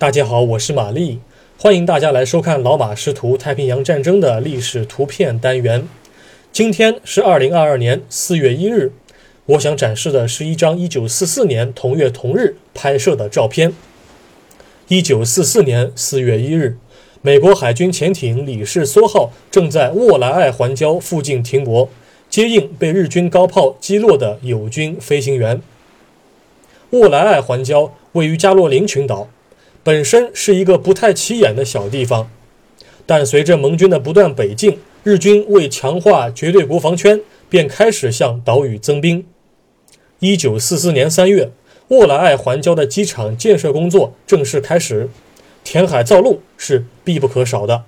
大家好，我是玛丽，欢迎大家来收看老马师徒太平洋战争的历史图片单元。今天是二零二二年四月一日，我想展示的是一张一九四四年同月同日拍摄的照片。一九四四年四月一日，美国海军潜艇李氏梭号正在沃莱爱环礁附近停泊，接应被日军高炮击落的友军飞行员。沃莱爱环礁位于加洛林群岛。本身是一个不太起眼的小地方，但随着盟军的不断北进，日军为强化绝对国防圈，便开始向岛屿增兵。一九四四年三月，沃莱爱环礁的机场建设工作正式开始，填海造陆是必不可少的。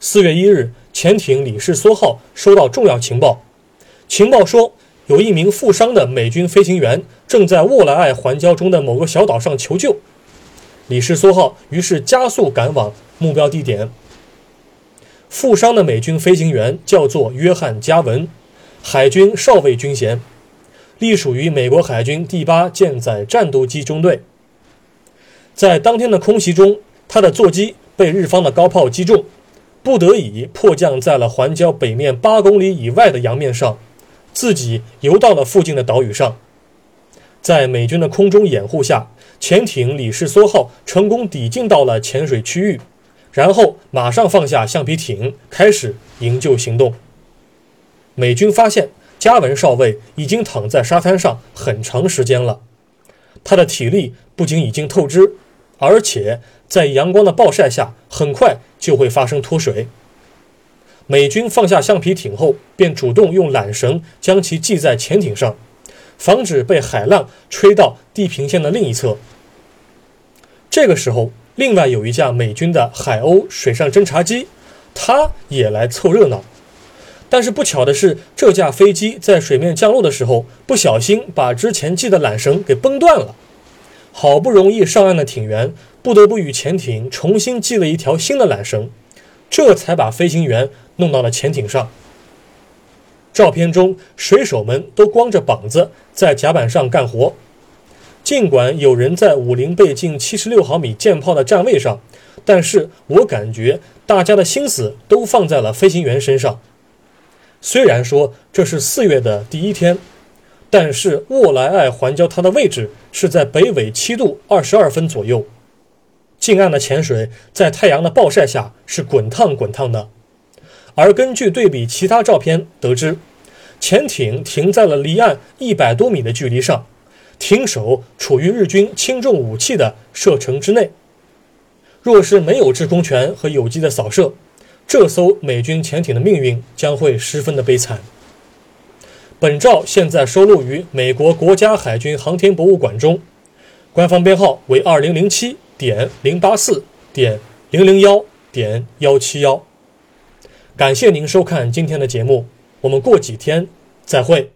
四月一日，潜艇李氏梭号收到重要情报，情报说有一名负伤的美军飞行员正在沃莱爱环礁中的某个小岛上求救。李氏梭号于是加速赶往目标地点。负伤的美军飞行员叫做约翰·加文，海军少尉军衔，隶属于美国海军第八舰载战斗机中队。在当天的空袭中，他的座机被日方的高炮击中，不得已迫降在了环礁北面八公里以外的洋面上，自己游到了附近的岛屿上，在美军的空中掩护下。潜艇李氏梭号成功抵近到了潜水区域，然后马上放下橡皮艇，开始营救行动。美军发现加文少尉已经躺在沙滩上很长时间了，他的体力不仅已经透支，而且在阳光的暴晒下很快就会发生脱水。美军放下橡皮艇后，便主动用缆绳将其系在潜艇上。防止被海浪吹到地平线的另一侧。这个时候，另外有一架美军的海鸥水上侦察机，它也来凑热闹。但是不巧的是，这架飞机在水面降落的时候，不小心把之前系的缆绳给崩断了。好不容易上岸的艇员不得不与潜艇重新系了一条新的缆绳，这才把飞行员弄到了潜艇上。照片中，水手们都光着膀子在甲板上干活。尽管有人在五零倍近七十六毫米舰炮的站位上，但是我感觉大家的心思都放在了飞行员身上。虽然说这是四月的第一天，但是沃莱爱环礁它的位置是在北纬七度二十二分左右，近岸的潜水在太阳的暴晒下是滚烫滚烫的。而根据对比其他照片得知，潜艇停在了离岸一百多米的距离上，艇首处于日军轻重武器的射程之内。若是没有制空权和有机的扫射，这艘美军潜艇的命运将会十分的悲惨。本照现在收录于美国国家海军航天博物馆中，官方编号为二零零七点零八四点零零幺点幺七幺。感谢您收看今天的节目，我们过几天再会。